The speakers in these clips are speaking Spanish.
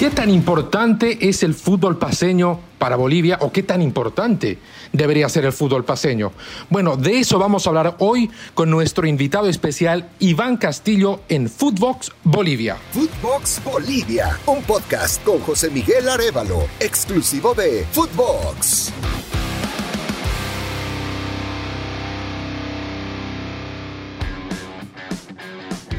¿Qué tan importante es el fútbol paseño para Bolivia o qué tan importante debería ser el fútbol paseño? Bueno, de eso vamos a hablar hoy con nuestro invitado especial Iván Castillo en Footbox Bolivia. Footbox Bolivia, un podcast con José Miguel Arevalo, exclusivo de Footbox.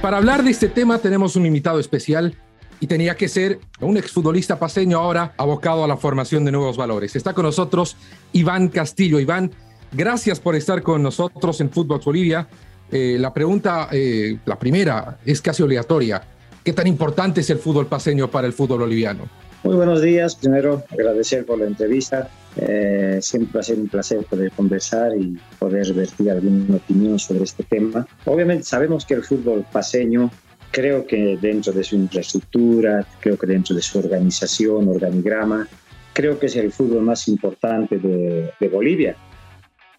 Para hablar de este tema tenemos un invitado especial y tenía que ser un exfutbolista paseño ahora abocado a la formación de nuevos valores. Está con nosotros Iván Castillo. Iván, gracias por estar con nosotros en Fútbol Bolivia. Eh, la pregunta, eh, la primera, es casi obligatoria. ¿Qué tan importante es el fútbol paseño para el fútbol boliviano? Muy buenos días. Primero, agradecer por la entrevista. Eh, siempre ha sido un placer poder conversar y poder vertir alguna opinión sobre este tema. Obviamente sabemos que el fútbol paseño creo que dentro de su infraestructura, creo que dentro de su organización, organigrama, creo que es el fútbol más importante de, Bolivia,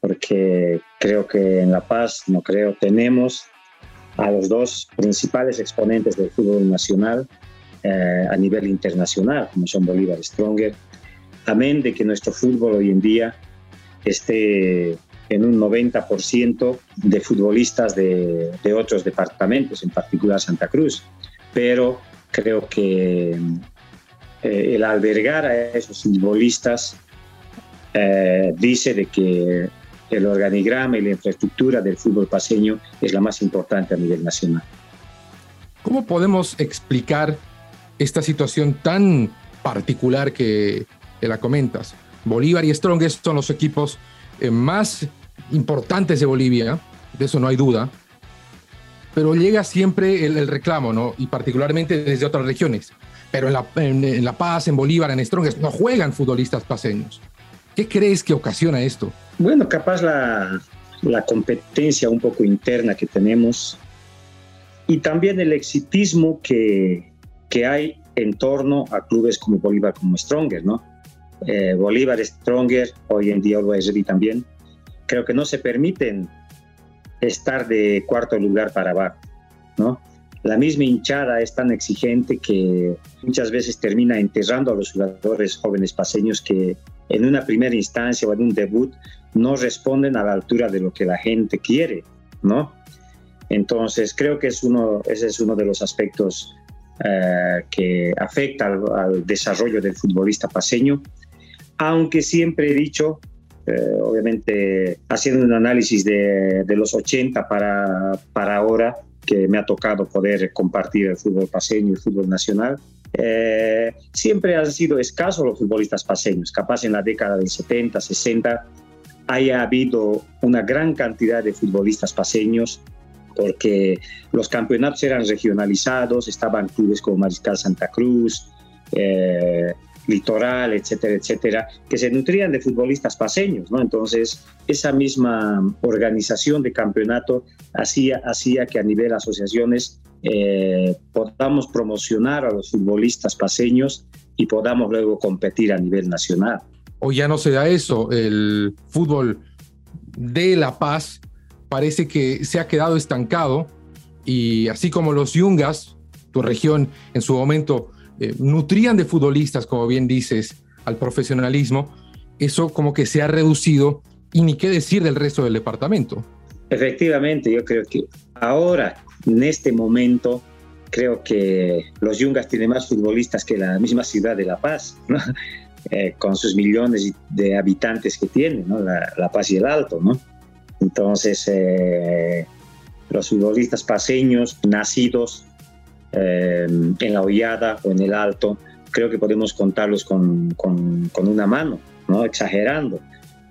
porque creo que en La Paz, no creo, tenemos a los dos principales exponentes del fútbol nacional eh, a nivel internacional, como son Bolívar Stronger, amén de que nuestro fútbol hoy en día esté en un 90% de futbolistas de, otros departamentos, en particular Santa Cruz. Pero creo que eh, el albergar a esos futbolistas eh, dice de que el organigrama y la infraestructura del fútbol paseño es la más importante a nivel nacional. ¿Cómo podemos explicar esta situación tan particular que, la comentas? Bolívar y Strongest son los equipos eh, más importantes de Bolivia, de eso no hay duda, pero llega siempre el, reclamo, ¿no? Y particularmente desde otras regiones. Pero en La, en, la, Paz, en Bolívar, en Strongest, no juegan futbolistas paseños. ¿Qué crees que ocasiona esto? Bueno, capaz la, la competencia un poco interna que tenemos y también el exitismo que, que hay en torno a clubes como Bolívar, como Stronger, ¿no? Eh, Bolívar, Stronger, hoy en día Always también, creo que no se permiten estar de cuarto lugar para abajo, ¿no? La misma hinchada es tan exigente que muchas veces termina enterrando a los jugadores jóvenes paseños que en una primera instancia o en un debut no responden a la altura de lo que la gente quiere, ¿no? Entonces creo que es uno, ese es uno de los aspectos eh, que afecta al, al desarrollo del futbolista paseño, aunque siempre he dicho eh, obviamente haciendo un análisis de, los 80 para, para ahora, que me ha tocado poder compartir el fútbol paseño y el fútbol nacional, eh, siempre han sido escasos los futbolistas paseños. Capaz en la década del 70, 60, haya habido una gran cantidad de futbolistas paseños porque los campeonatos eran regionalizados, estaban clubes como Mariscal Santa Cruz, eh, litoral, etcétera, etcétera, que se nutrían de futbolistas paseños, ¿no? Entonces, esa misma organización de campeonato hacía, hacía que a nivel asociaciones eh, podamos promocionar a los futbolistas paseños y podamos luego competir a nivel nacional. Hoy ya no se da eso, el fútbol de La Paz parece que se ha quedado estancado y así como los Yungas, tu región en su momento eh, nutrían de futbolistas, como bien dices, al profesionalismo, eso como que se ha reducido y ni qué decir del resto del departamento. Efectivamente, yo creo que ahora, en este momento, creo que los Yungas tienen más futbolistas que la misma ciudad de La Paz, eh, con sus millones de habitantes que tiene, la, Paz y el Alto. ¿no? Entonces, eh, los futbolistas paseños nacidos eh, en la hollada o en el alto, creo que podemos contarlos con, con, una mano, ¿no? exagerando.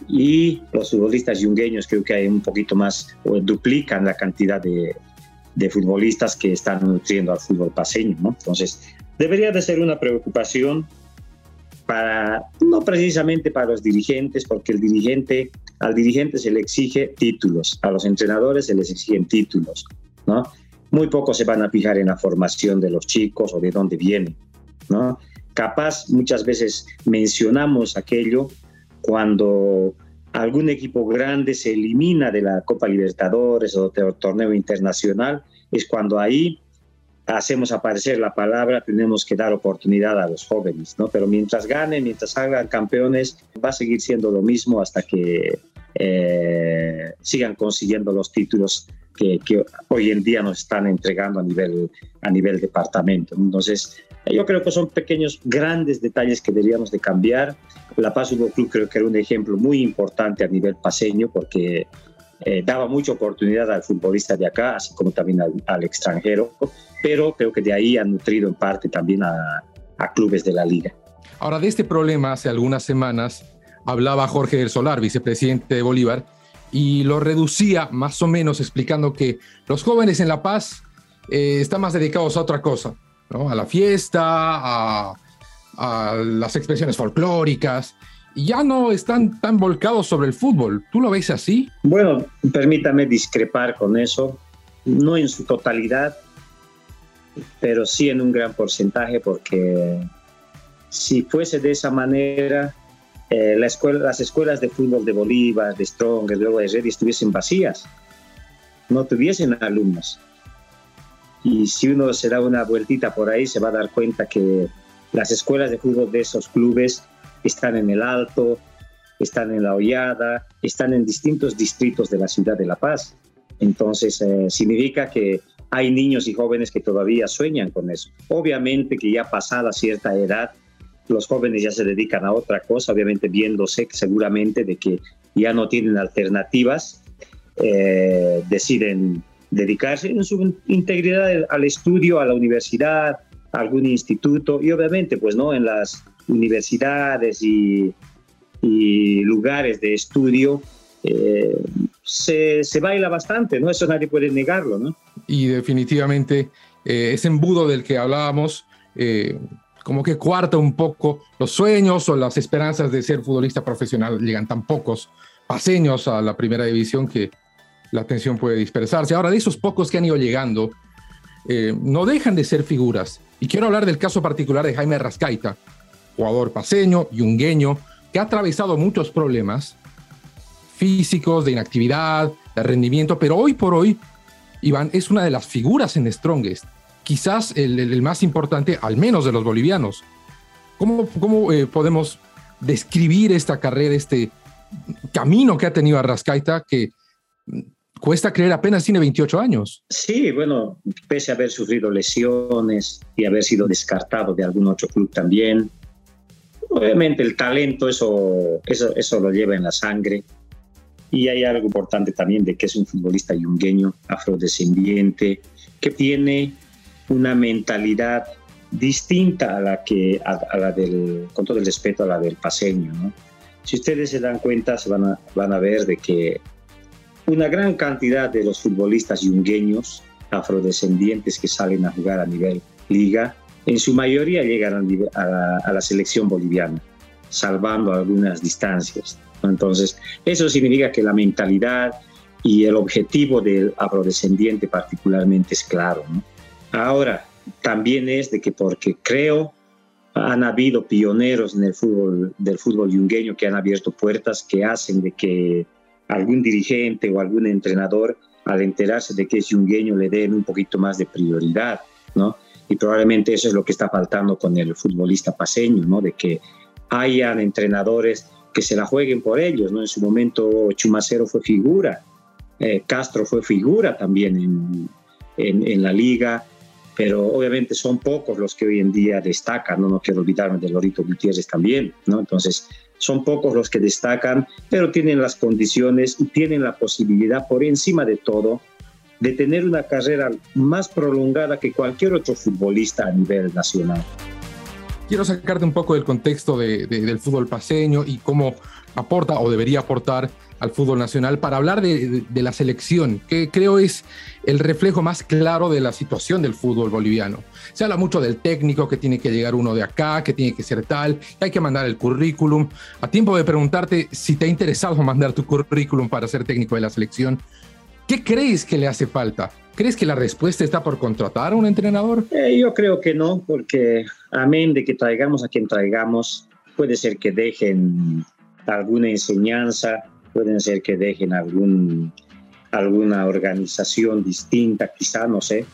Y los futbolistas yungueños creo que hay un poquito más, o duplican la cantidad de, de futbolistas que están nutriendo al fútbol paseño. ¿no? Entonces, debería de ser una preocupación para, no precisamente para los dirigentes, porque el dirigente, al dirigente se le exige títulos, a los entrenadores se les exigen títulos, ¿no? Muy pocos se van a fijar en la formación de los chicos o de dónde vienen, ¿no? Capaz muchas veces mencionamos aquello cuando algún equipo grande se elimina de la Copa Libertadores o del torneo internacional, es cuando ahí hacemos aparecer la palabra, tenemos que dar oportunidad a los jóvenes, ¿no? Pero mientras ganen, mientras hagan campeones, va a seguir siendo lo mismo hasta que eh, sigan consiguiendo los títulos que, que, hoy en día nos están entregando a nivel, a nivel departamento. Entonces, yo creo que son pequeños, grandes detalles que deberíamos de cambiar. La Paz Fútbol Club creo que era un ejemplo muy importante a nivel paseño porque eh, daba mucha oportunidad al futbolista de acá, así como también al, al, extranjero, pero creo que de ahí han nutrido en parte también a, a clubes de la liga. Ahora, de este problema, hace algunas semanas hablaba Jorge del Solar, vicepresidente de Bolívar, y lo reducía más o menos explicando que los jóvenes en La Paz eh, están más dedicados a otra cosa, a la fiesta, a, a las expresiones folclóricas, y ya no están tan volcados sobre el fútbol. ¿Tú lo ves así? Bueno, permítame discrepar con eso, no en su totalidad, pero sí en un gran porcentaje, porque si fuese de esa manera, eh, las escuelas de fútbol de Bolívar, de Strong, de luego de Red estuviesen vacías, no tuviesen alumnos. Y si uno se da una vueltita por ahí, se va a dar cuenta que las escuelas de fútbol de esos clubes están en el Alto, están en La Hollada, están en distintos distritos de la ciudad de La Paz. Entonces, eh, significa que hay niños y jóvenes que todavía sueñan con eso. Obviamente que ya pasada cierta edad, los jóvenes ya se dedican a otra cosa, obviamente viéndose seguramente de que ya no tienen alternativas, eh, deciden dedicarse en su integridad al estudio, a la universidad, a algún instituto y obviamente pues no en las universidades y, lugares de estudio eh, se, se, baila bastante, ¿no? Eso nadie puede negarlo, ¿no? Y definitivamente eh, ese embudo del que hablábamos, eh, como que cuarta un poco los sueños o las esperanzas de ser futbolista profesional. Llegan tan pocos paseños a la primera división que la atención puede dispersarse. Ahora, de esos pocos que han ido llegando, eh, no dejan de ser figuras. Y quiero hablar del caso particular de Jaime Rascaita, jugador paseño, yungueño, que ha atravesado muchos problemas físicos, de inactividad, de rendimiento, pero hoy por hoy, Iván, es una de las figuras en Strongest quizás el, el, más importante, al menos de los bolivianos. ¿Cómo, cómo eh, podemos describir esta carrera, este camino que ha tenido Arrascaita, que cuesta creer apenas tiene 28 años? Sí, bueno, pese a haber sufrido lesiones y haber sido descartado de algún otro club también, obviamente el talento, eso, eso, eso lo lleva en la sangre. Y hay algo importante también de que es un futbolista yungueño, afrodescendiente, que tiene una mentalidad distinta a la que a, la del con todo el respeto a la del paseño si ustedes se dan cuenta se van a, van a ver de que una gran cantidad de los futbolistas yungueños afrodescendientes que salen a jugar a nivel liga en su mayoría llegan a, la, a la, selección boliviana salvando algunas distancias entonces eso significa que la mentalidad y el objetivo del afrodescendiente particularmente es claro ¿no? Ahora, también es de que porque creo han habido pioneros en el fútbol del fútbol yungueño que han abierto puertas que hacen de que algún dirigente o algún entrenador al enterarse de que es yungueño le den un poquito más de prioridad, ¿no? Y probablemente eso es lo que está faltando con el futbolista paseño, ¿no? De que hayan entrenadores que se la jueguen por ellos, ¿no? En su momento Chumacero fue figura, eh, Castro fue figura también en, en, en la liga, pero obviamente son pocos los que hoy en día destacan, no, no quiero olvidarme de Lorito Gutiérrez también, ¿no? Entonces, son pocos los que destacan, pero tienen las condiciones y tienen la posibilidad, por encima de todo, de tener una carrera más prolongada que cualquier otro futbolista a nivel nacional. Quiero sacarte un poco del contexto de, de, del fútbol paseño y cómo aporta o debería aportar al fútbol nacional para hablar de, la selección, que creo es el reflejo más claro de la situación del fútbol boliviano. Se habla mucho del técnico, que tiene que llegar uno de acá, que tiene que ser tal, hay que mandar el currículum. A tiempo de preguntarte si te ha interesado mandar tu currículum para ser técnico de la selección, ¿qué crees que le hace falta? ¿Crees que la respuesta está por contratar a un entrenador? Eh, yo creo que no, porque amén de que traigamos a quien traigamos, puede ser que dejen alguna enseñanza, pueden ser que dejen algún, alguna organización distinta, quizá, no sé,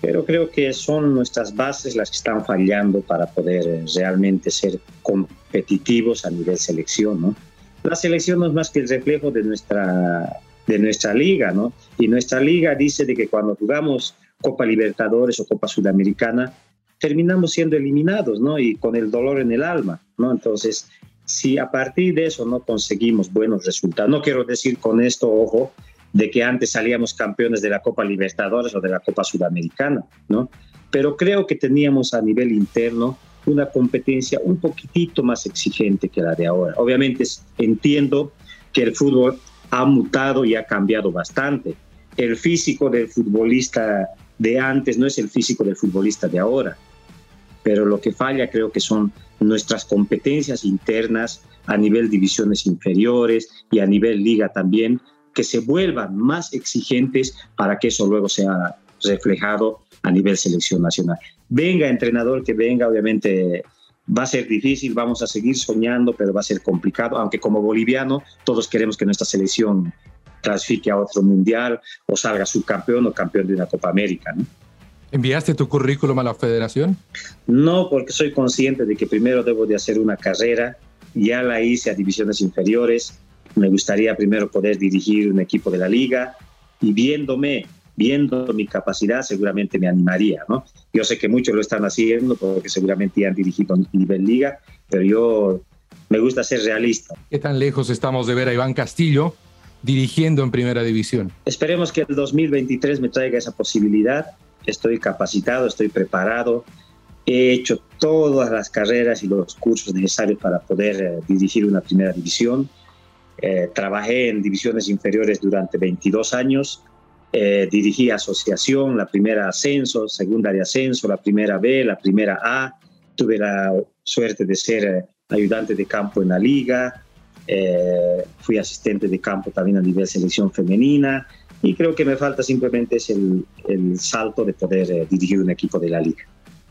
pero creo que son nuestras bases las que están fallando para poder realmente ser competitivos a nivel selección, ¿no? La selección no es más que el reflejo de nuestra, de nuestra liga, ¿no? Y nuestra liga dice de que cuando jugamos Copa Libertadores o Copa Sudamericana, terminamos siendo eliminados, ¿no? Y con el dolor en el alma, ¿no? Entonces, si a partir de eso no conseguimos buenos resultados, no quiero decir con esto, ojo, de que antes salíamos campeones de la Copa Libertadores o de la Copa Sudamericana, ¿no? Pero creo que teníamos a nivel interno una competencia un poquitito más exigente que la de ahora. Obviamente entiendo que el fútbol ha mutado y ha cambiado bastante. El físico del futbolista de antes no es el físico del futbolista de ahora, pero lo que falla creo que son nuestras competencias internas a nivel divisiones inferiores y a nivel liga también, que se vuelvan más exigentes para que eso luego sea reflejado a nivel selección nacional. Venga, entrenador, que venga, obviamente va a ser difícil, vamos a seguir soñando, pero va a ser complicado, aunque como boliviano todos queremos que nuestra selección clasifique a otro mundial o salga subcampeón o campeón de una Copa América. ¿no? ¿Enviaste tu currículum a la federación? No, porque soy consciente de que primero debo de hacer una carrera, ya la hice a divisiones inferiores, me gustaría primero poder dirigir un equipo de la liga y viéndome viendo mi capacidad, seguramente me animaría, ¿no? Yo sé que muchos lo están haciendo porque seguramente ya han dirigido a nivel liga, pero yo me gusta ser realista. ¿Qué tan lejos estamos de ver a Iván Castillo dirigiendo en primera división? Esperemos que el 2023 me traiga esa posibilidad. Estoy capacitado, estoy preparado. He hecho todas las carreras y los cursos necesarios para poder eh, dirigir una primera división. Eh, trabajé en divisiones inferiores durante 22 años eh, dirigí asociación, la primera ascenso, segunda de ascenso, la primera B, la primera A. Tuve la suerte de ser eh, ayudante de campo en la liga. Eh, fui asistente de campo también a nivel selección femenina. Y creo que me falta simplemente es el, el salto de poder dirigir un equipo de la liga.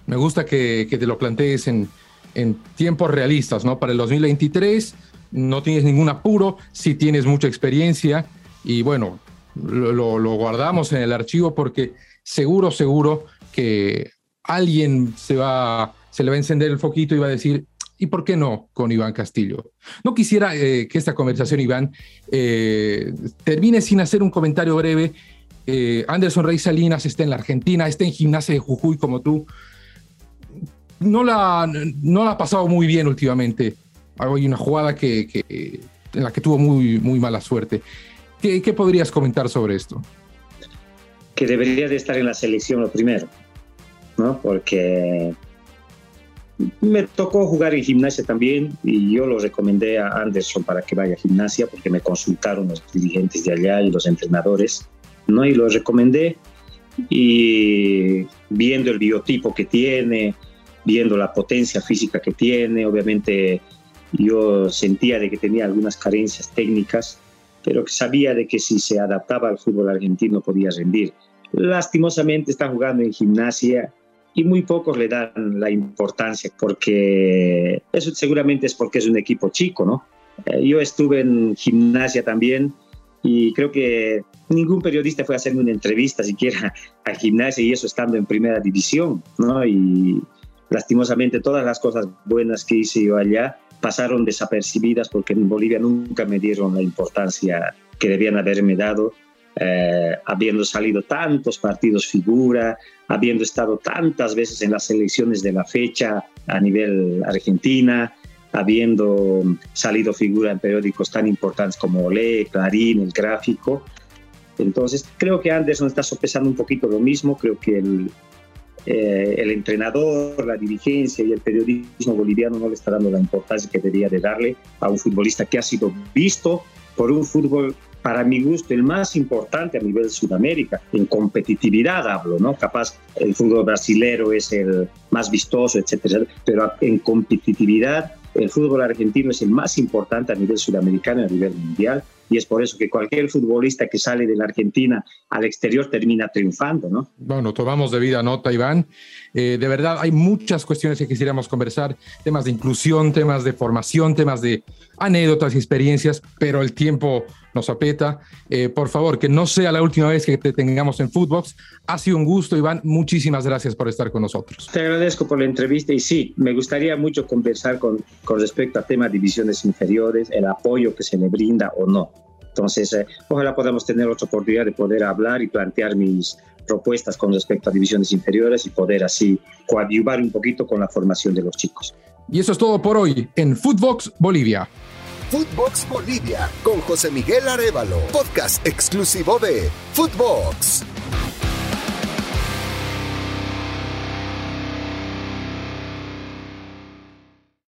Me gusta que, que te lo plantees en, en tiempos realistas, ¿no? Para el 2023 no tienes ningún apuro, sí tienes mucha experiencia y bueno, lo, guardamos en el archivo porque seguro, seguro que alguien se, va, se le va a encender el foquito y va a decir, ¿y por qué no con Iván Castillo? No quisiera eh, que esta conversación, Iván, eh, termine sin hacer un comentario breve. Eh, Anderson Rey Salinas está en la Argentina, está en gimnasia de Jujuy como tú. No la, no la ha pasado muy bien últimamente. Hay una jugada que, que, en la que tuvo muy, muy mala suerte. ¿Qué, podrías comentar sobre esto? Que debería de estar en la selección lo primero, ¿no? Porque me tocó jugar en gimnasia también y yo lo recomendé a Anderson para que vaya a gimnasia porque me consultaron los dirigentes de allá y los entrenadores, ¿no? Y lo recomendé y viendo el biotipo que tiene, viendo la potencia física que tiene, obviamente yo sentía de que tenía algunas carencias técnicas pero que sabía de que si se adaptaba al fútbol argentino podía rendir. Lastimosamente está jugando en gimnasia y muy pocos le dan la importancia porque eso seguramente es porque es un equipo chico, ¿no? Eh, yo estuve en gimnasia también y creo que ningún periodista fue a hacerme una entrevista siquiera a gimnasia y eso estando en primera división, ¿no? Y lastimosamente todas las cosas buenas que hice yo allá pasaron desapercibidas porque en Bolivia nunca me dieron la importancia que debían haberme dado, eh, habiendo salido tantos partidos figura, habiendo estado tantas veces en las elecciones de la fecha a nivel Argentina, habiendo salido figura en periódicos tan importantes como Olé, Clarín, El Gráfico. Entonces, creo que Anderson está sopesando un poquito lo mismo, creo que el, eh, el entrenador, la dirigencia y el periodismo boliviano no le está dando la importancia que debería de darle a un futbolista que ha sido visto por un fútbol para mi gusto, el más importante a nivel Sudamérica. En competitividad hablo, ¿no? Capaz el fútbol brasilero es el más vistoso, etcétera, pero en competitividad el fútbol argentino es el más importante a nivel sudamericano a nivel mundial y es por eso que cualquier futbolista que sale de la Argentina al exterior termina triunfando, ¿no? Bueno, tomamos de vida nota, Iván. Eh, de verdad, hay muchas cuestiones que quisiéramos conversar, temas de inclusión, temas de formación, temas de, anécdotas experiencias, pero el tiempo nos apeta. Eh, por favor, que no sea la última vez que te tengamos en Footbox. Ha sido un gusto, Iván. Muchísimas gracias por estar con nosotros. Te agradezco por la entrevista y sí, me gustaría mucho conversar con, con respecto a temas de divisiones inferiores, el apoyo que se le brinda o no. Entonces, eh, ojalá podamos tener otra oportunidad de poder hablar y plantear mis propuestas con respecto a divisiones inferiores y poder así coadyuvar un poquito con la formación de los chicos. Y eso es todo por hoy en Footbox Bolivia. Footbox Bolivia con José Miguel Arevalo, podcast exclusivo de Footbox.